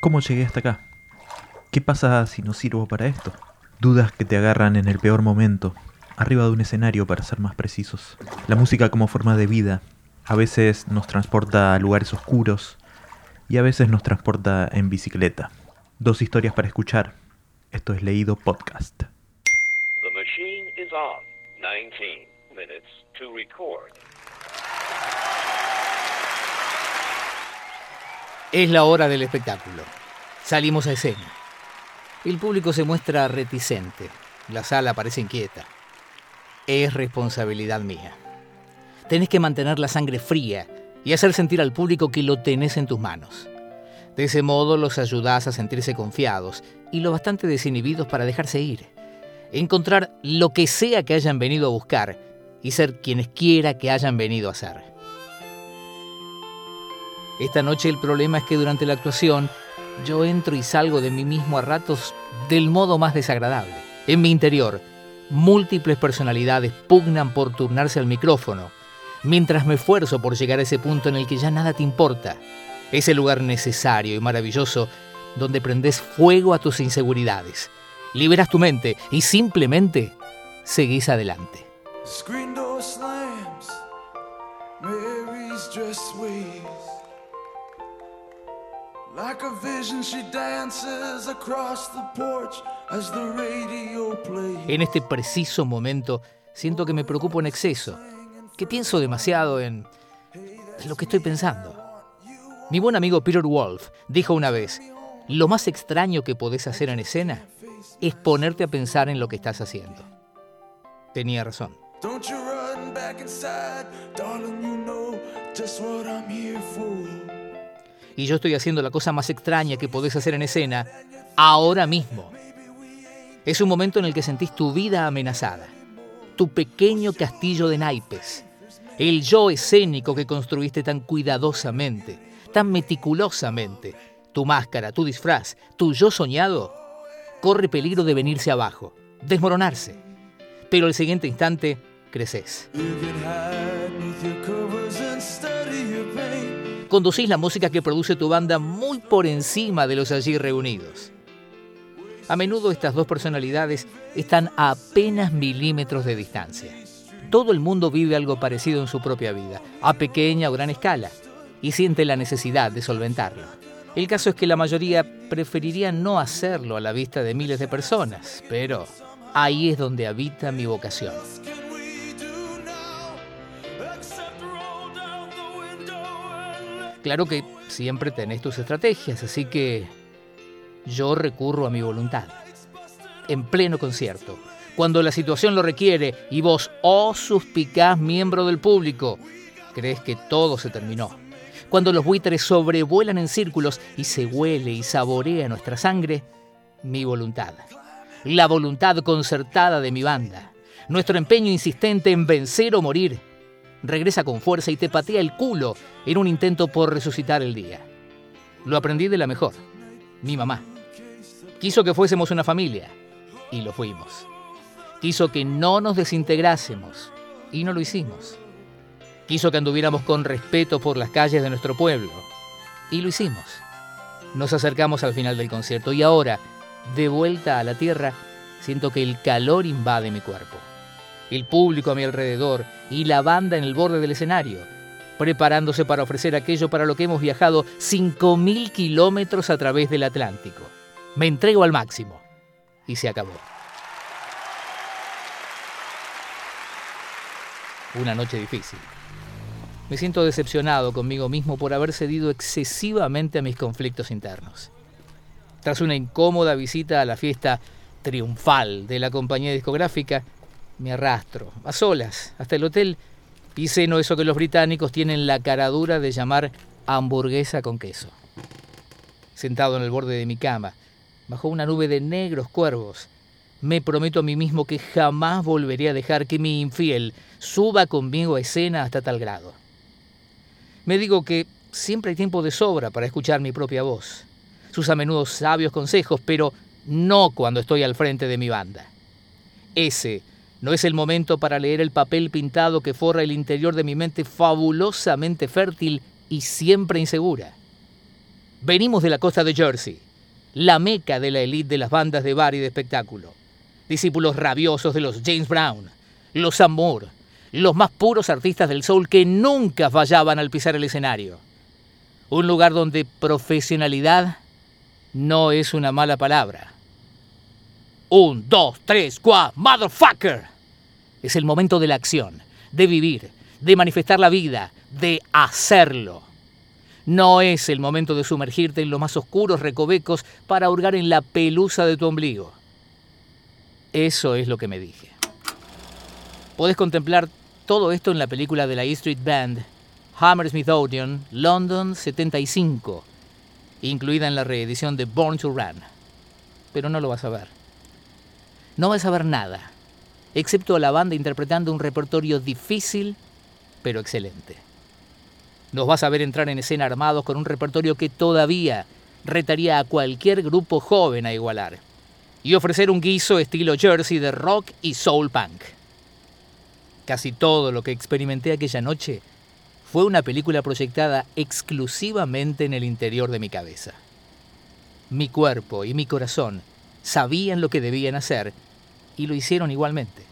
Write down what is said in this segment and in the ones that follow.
¿Cómo llegué hasta acá? ¿Qué pasa si no sirvo para esto? Dudas que te agarran en el peor momento, arriba de un escenario para ser más precisos. La música como forma de vida a veces nos transporta a lugares oscuros y a veces nos transporta en bicicleta. Dos historias para escuchar. Esto es Leído Podcast. The machine is on. 19 minutes to record. Es la hora del espectáculo. Salimos a escena. El público se muestra reticente. La sala parece inquieta. Es responsabilidad mía. Tenés que mantener la sangre fría y hacer sentir al público que lo tenés en tus manos. De ese modo los ayudás a sentirse confiados y lo bastante desinhibidos para dejarse ir. Encontrar lo que sea que hayan venido a buscar y ser quienes quiera que hayan venido a ser. Esta noche el problema es que durante la actuación yo entro y salgo de mí mismo a ratos del modo más desagradable. En mi interior, múltiples personalidades pugnan por turnarse al micrófono, mientras me esfuerzo por llegar a ese punto en el que ya nada te importa. Ese lugar necesario y maravilloso donde prendes fuego a tus inseguridades, liberas tu mente y simplemente seguís adelante. Like a vision, she dances across the porch as the radio plays. En este preciso momento siento que me preocupo en exceso, que pienso demasiado en lo que estoy pensando. Mi buen amigo Peter Wolf dijo una vez, lo más extraño que podés hacer en escena es ponerte a pensar en lo que estás haciendo. Tenía razón. Don't you run back inside, darling, you know just what I'm here for. Y yo estoy haciendo la cosa más extraña que podés hacer en escena ahora mismo. Es un momento en el que sentís tu vida amenazada, tu pequeño castillo de naipes, el yo escénico que construiste tan cuidadosamente, tan meticulosamente, tu máscara, tu disfraz, tu yo soñado, corre peligro de venirse abajo, desmoronarse. Pero al siguiente instante, creces. Conducís la música que produce tu banda muy por encima de los allí reunidos. A menudo estas dos personalidades están a apenas milímetros de distancia. Todo el mundo vive algo parecido en su propia vida, a pequeña o gran escala, y siente la necesidad de solventarlo. El caso es que la mayoría preferiría no hacerlo a la vista de miles de personas, pero ahí es donde habita mi vocación. Claro que siempre tenés tus estrategias, así que yo recurro a mi voluntad. En pleno concierto, cuando la situación lo requiere y vos, oh suspicaz miembro del público, crees que todo se terminó. Cuando los buitres sobrevuelan en círculos y se huele y saborea nuestra sangre, mi voluntad. La voluntad concertada de mi banda. Nuestro empeño insistente en vencer o morir regresa con fuerza y te patea el culo en un intento por resucitar el día. Lo aprendí de la mejor, mi mamá. Quiso que fuésemos una familia y lo fuimos. Quiso que no nos desintegrásemos y no lo hicimos. Quiso que anduviéramos con respeto por las calles de nuestro pueblo y lo hicimos. Nos acercamos al final del concierto y ahora, de vuelta a la tierra, siento que el calor invade mi cuerpo el público a mi alrededor y la banda en el borde del escenario, preparándose para ofrecer aquello para lo que hemos viajado 5.000 kilómetros a través del Atlántico. Me entrego al máximo y se acabó. Una noche difícil. Me siento decepcionado conmigo mismo por haber cedido excesivamente a mis conflictos internos. Tras una incómoda visita a la fiesta triunfal de la compañía discográfica, me arrastro, a solas, hasta el hotel y ceno eso que los británicos tienen la caradura de llamar hamburguesa con queso. Sentado en el borde de mi cama, bajo una nube de negros cuervos, me prometo a mí mismo que jamás volveré a dejar que mi infiel suba conmigo a escena hasta tal grado. Me digo que siempre hay tiempo de sobra para escuchar mi propia voz, sus a menudo sabios consejos, pero no cuando estoy al frente de mi banda. Ese no es el momento para leer el papel pintado que forra el interior de mi mente fabulosamente fértil y siempre insegura. Venimos de la costa de Jersey, la meca de la élite de las bandas de bar y de espectáculo. Discípulos rabiosos de los James Brown, los Amour, los más puros artistas del soul que nunca fallaban al pisar el escenario. Un lugar donde profesionalidad no es una mala palabra. Un, dos, tres, cuatro, motherfucker. Es el momento de la acción, de vivir, de manifestar la vida, de hacerlo. No es el momento de sumergirte en los más oscuros recovecos para hurgar en la pelusa de tu ombligo. Eso es lo que me dije. Puedes contemplar todo esto en la película de la E Street Band, Hammersmith Odeon, London 75, incluida en la reedición de Born to Run. Pero no lo vas a ver. No vas a ver nada, excepto a la banda interpretando un repertorio difícil, pero excelente. Nos vas a ver entrar en escena armados con un repertorio que todavía retaría a cualquier grupo joven a igualar, y ofrecer un guiso estilo Jersey de rock y soul punk. Casi todo lo que experimenté aquella noche fue una película proyectada exclusivamente en el interior de mi cabeza. Mi cuerpo y mi corazón sabían lo que debían hacer y lo hicieron igualmente.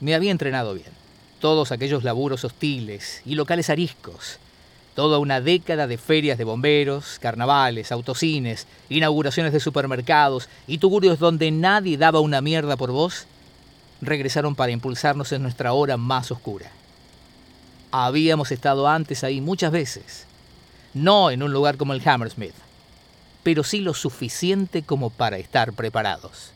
Me había entrenado bien. Todos aquellos laburos hostiles y locales ariscos, toda una década de ferias de bomberos, carnavales, autocines, inauguraciones de supermercados y tugurios donde nadie daba una mierda por vos, regresaron para impulsarnos en nuestra hora más oscura. Habíamos estado antes ahí muchas veces, no en un lugar como el Hammersmith, pero sí lo suficiente como para estar preparados.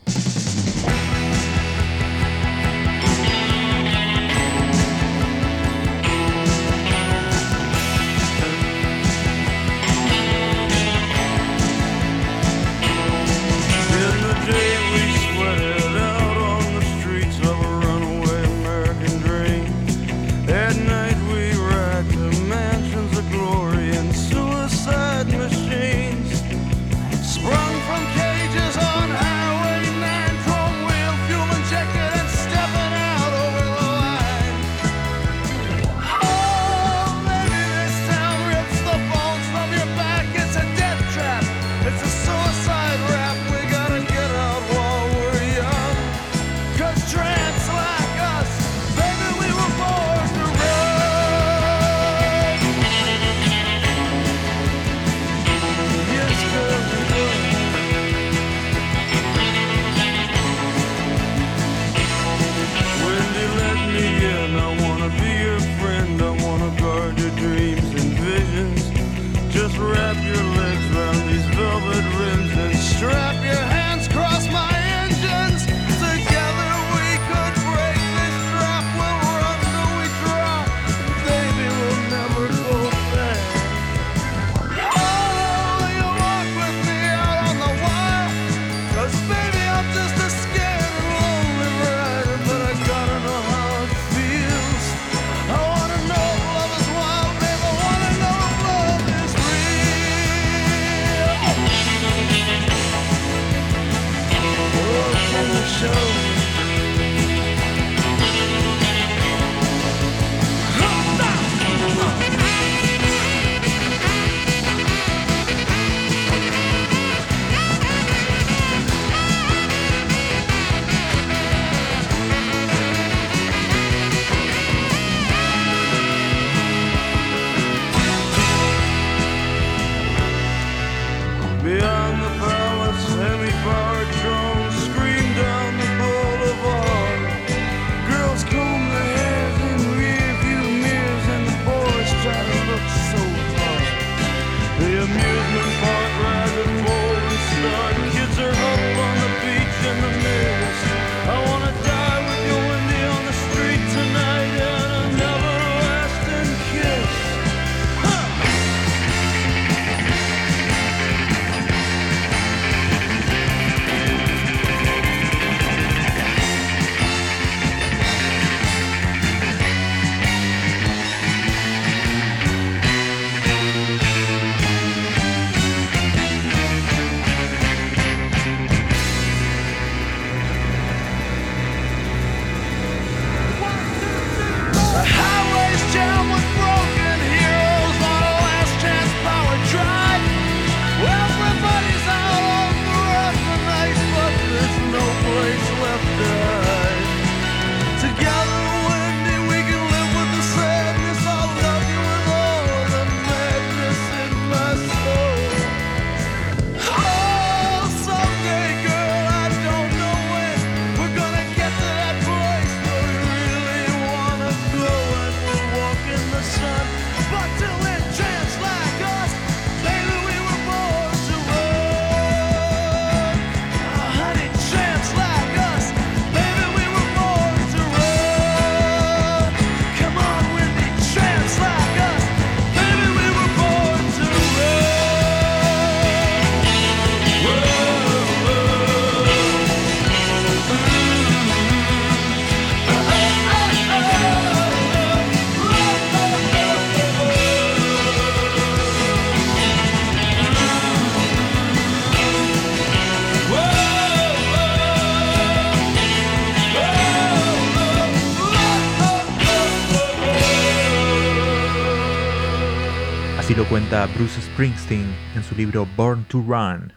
Bruce Springsteen en su libro Born to Run.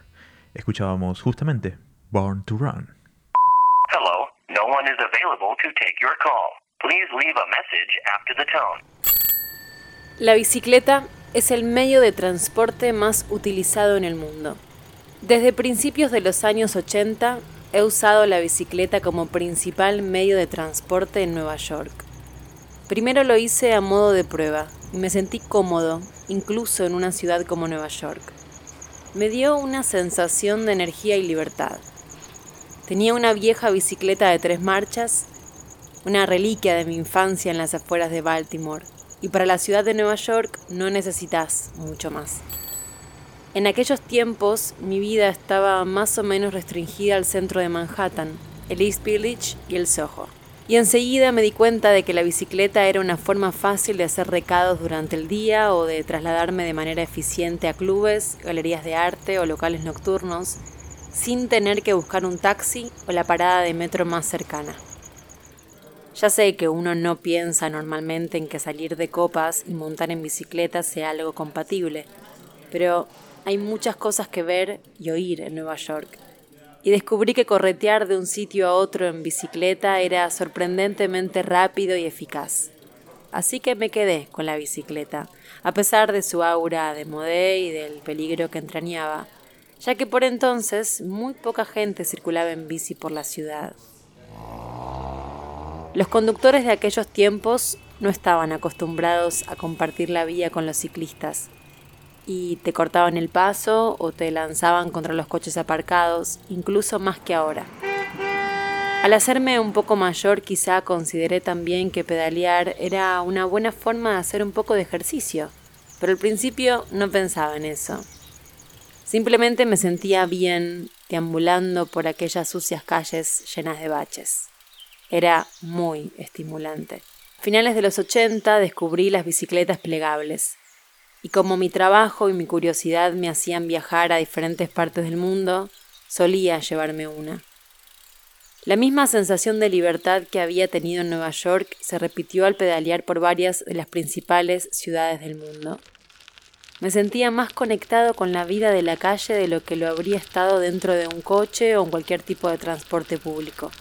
Escuchábamos justamente Born to Run. Hello, no one is available to take your call. Please leave a message after the tone. La bicicleta es el medio de transporte más utilizado en el mundo. Desde principios de los años 80 he usado la bicicleta como principal medio de transporte en Nueva York. Primero lo hice a modo de prueba y me sentí cómodo, incluso en una ciudad como Nueva York. Me dio una sensación de energía y libertad. Tenía una vieja bicicleta de tres marchas, una reliquia de mi infancia en las afueras de Baltimore, y para la ciudad de Nueva York no necesitas mucho más. En aquellos tiempos mi vida estaba más o menos restringida al centro de Manhattan, el East Village y el Soho. Y enseguida me di cuenta de que la bicicleta era una forma fácil de hacer recados durante el día o de trasladarme de manera eficiente a clubes, galerías de arte o locales nocturnos, sin tener que buscar un taxi o la parada de metro más cercana. Ya sé que uno no piensa normalmente en que salir de copas y montar en bicicleta sea algo compatible, pero hay muchas cosas que ver y oír en Nueva York. Y descubrí que corretear de un sitio a otro en bicicleta era sorprendentemente rápido y eficaz. Así que me quedé con la bicicleta, a pesar de su aura de modé y del peligro que entrañaba, ya que por entonces muy poca gente circulaba en bici por la ciudad. Los conductores de aquellos tiempos no estaban acostumbrados a compartir la vía con los ciclistas y te cortaban el paso o te lanzaban contra los coches aparcados, incluso más que ahora. Al hacerme un poco mayor quizá consideré también que pedalear era una buena forma de hacer un poco de ejercicio, pero al principio no pensaba en eso. Simplemente me sentía bien deambulando por aquellas sucias calles llenas de baches. Era muy estimulante. A finales de los 80 descubrí las bicicletas plegables. Y como mi trabajo y mi curiosidad me hacían viajar a diferentes partes del mundo, solía llevarme una. La misma sensación de libertad que había tenido en Nueva York se repitió al pedalear por varias de las principales ciudades del mundo. Me sentía más conectado con la vida de la calle de lo que lo habría estado dentro de un coche o en cualquier tipo de transporte público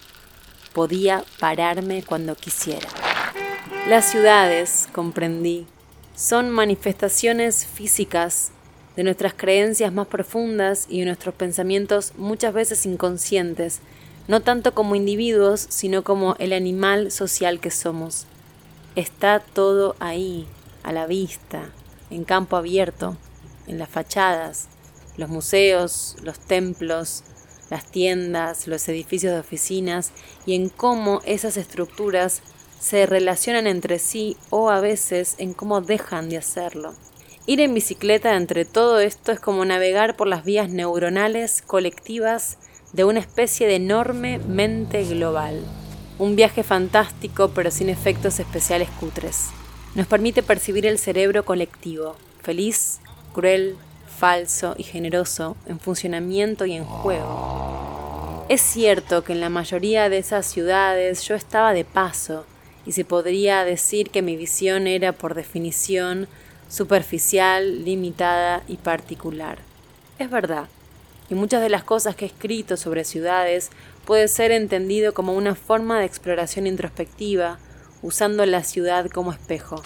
podía pararme cuando quisiera. Las ciudades, comprendí, son manifestaciones físicas de nuestras creencias más profundas y de nuestros pensamientos muchas veces inconscientes, no tanto como individuos, sino como el animal social que somos. Está todo ahí, a la vista, en campo abierto, en las fachadas, los museos, los templos, las tiendas, los edificios de oficinas y en cómo esas estructuras se relacionan entre sí o a veces en cómo dejan de hacerlo. Ir en bicicleta entre todo esto es como navegar por las vías neuronales colectivas de una especie de enorme mente global. Un viaje fantástico pero sin efectos especiales cutres. Nos permite percibir el cerebro colectivo, feliz, cruel, falso y generoso en funcionamiento y en juego. Es cierto que en la mayoría de esas ciudades yo estaba de paso y se podría decir que mi visión era por definición superficial, limitada y particular. Es verdad, y muchas de las cosas que he escrito sobre ciudades puede ser entendido como una forma de exploración introspectiva, usando la ciudad como espejo.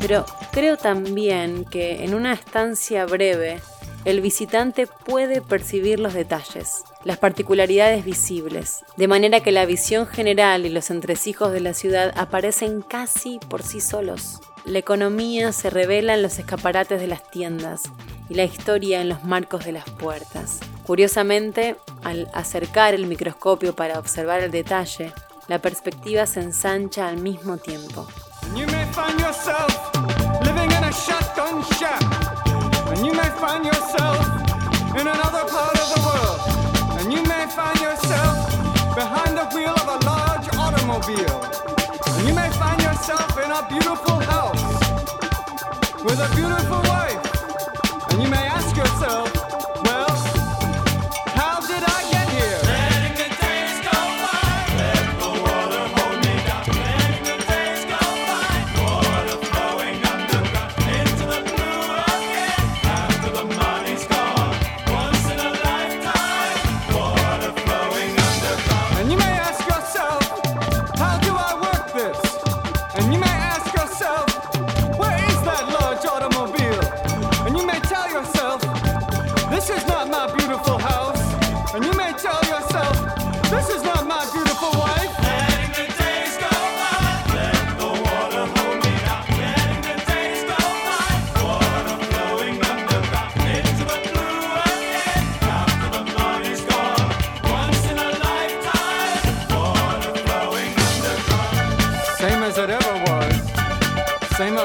Pero creo también que en una estancia breve, el visitante puede percibir los detalles, las particularidades visibles, de manera que la visión general y los entresijos de la ciudad aparecen casi por sí solos. La economía se revela en los escaparates de las tiendas y la historia en los marcos de las puertas. Curiosamente, al acercar el microscopio para observar el detalle, la perspectiva se ensancha al mismo tiempo. Find yourself in another part of the world. And you may find yourself behind the wheel of a large automobile. And you may find yourself in a beautiful house with a beautiful wife. And you may ask yourself,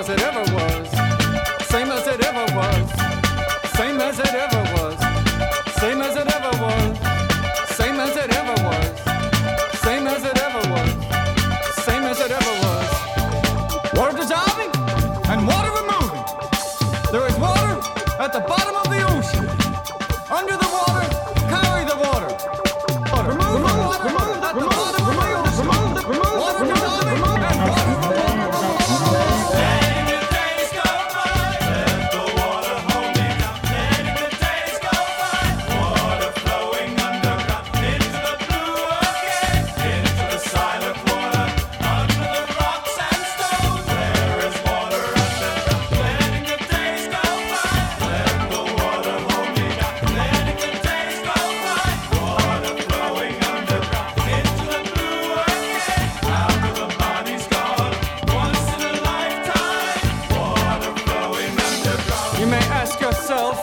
hacer. You may ask yourself,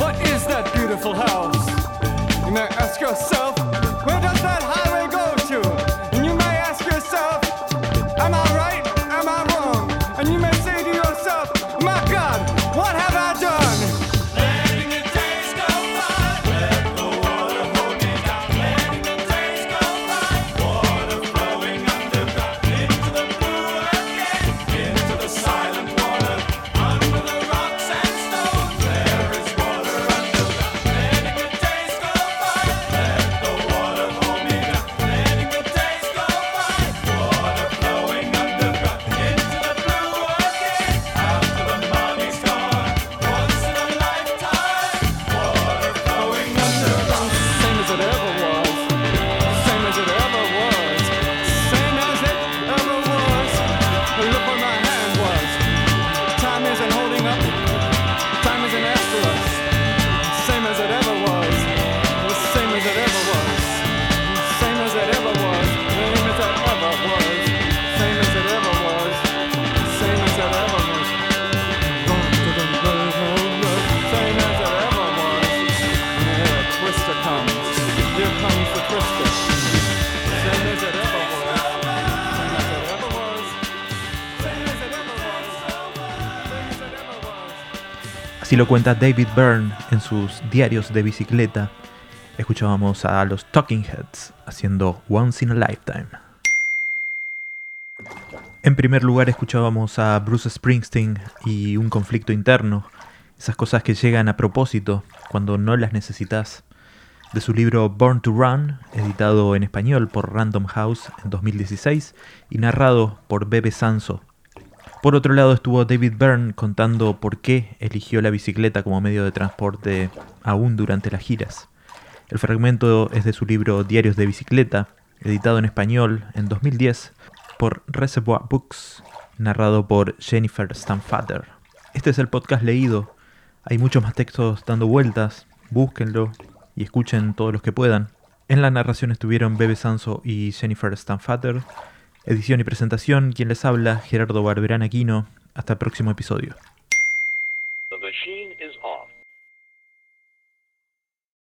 what is that beautiful house? You may ask yourself, Así lo cuenta David Byrne en sus diarios de bicicleta. Escuchábamos a los Talking Heads haciendo Once in a Lifetime. En primer lugar escuchábamos a Bruce Springsteen y un conflicto interno, esas cosas que llegan a propósito cuando no las necesitas. De su libro Born to Run, editado en español por Random House en 2016 y narrado por Bebe Sanso por otro lado estuvo David Byrne contando por qué eligió la bicicleta como medio de transporte aún durante las giras. El fragmento es de su libro Diarios de Bicicleta, editado en español en 2010 por Reservoir Books, narrado por Jennifer Stanfader. Este es el podcast leído. Hay muchos más textos dando vueltas. Búsquenlo y escuchen todos los que puedan. En la narración estuvieron Bebe Sanso y Jennifer Stanfader. Edición y presentación, quien les habla, Gerardo Barberán Aquino. Hasta el próximo episodio.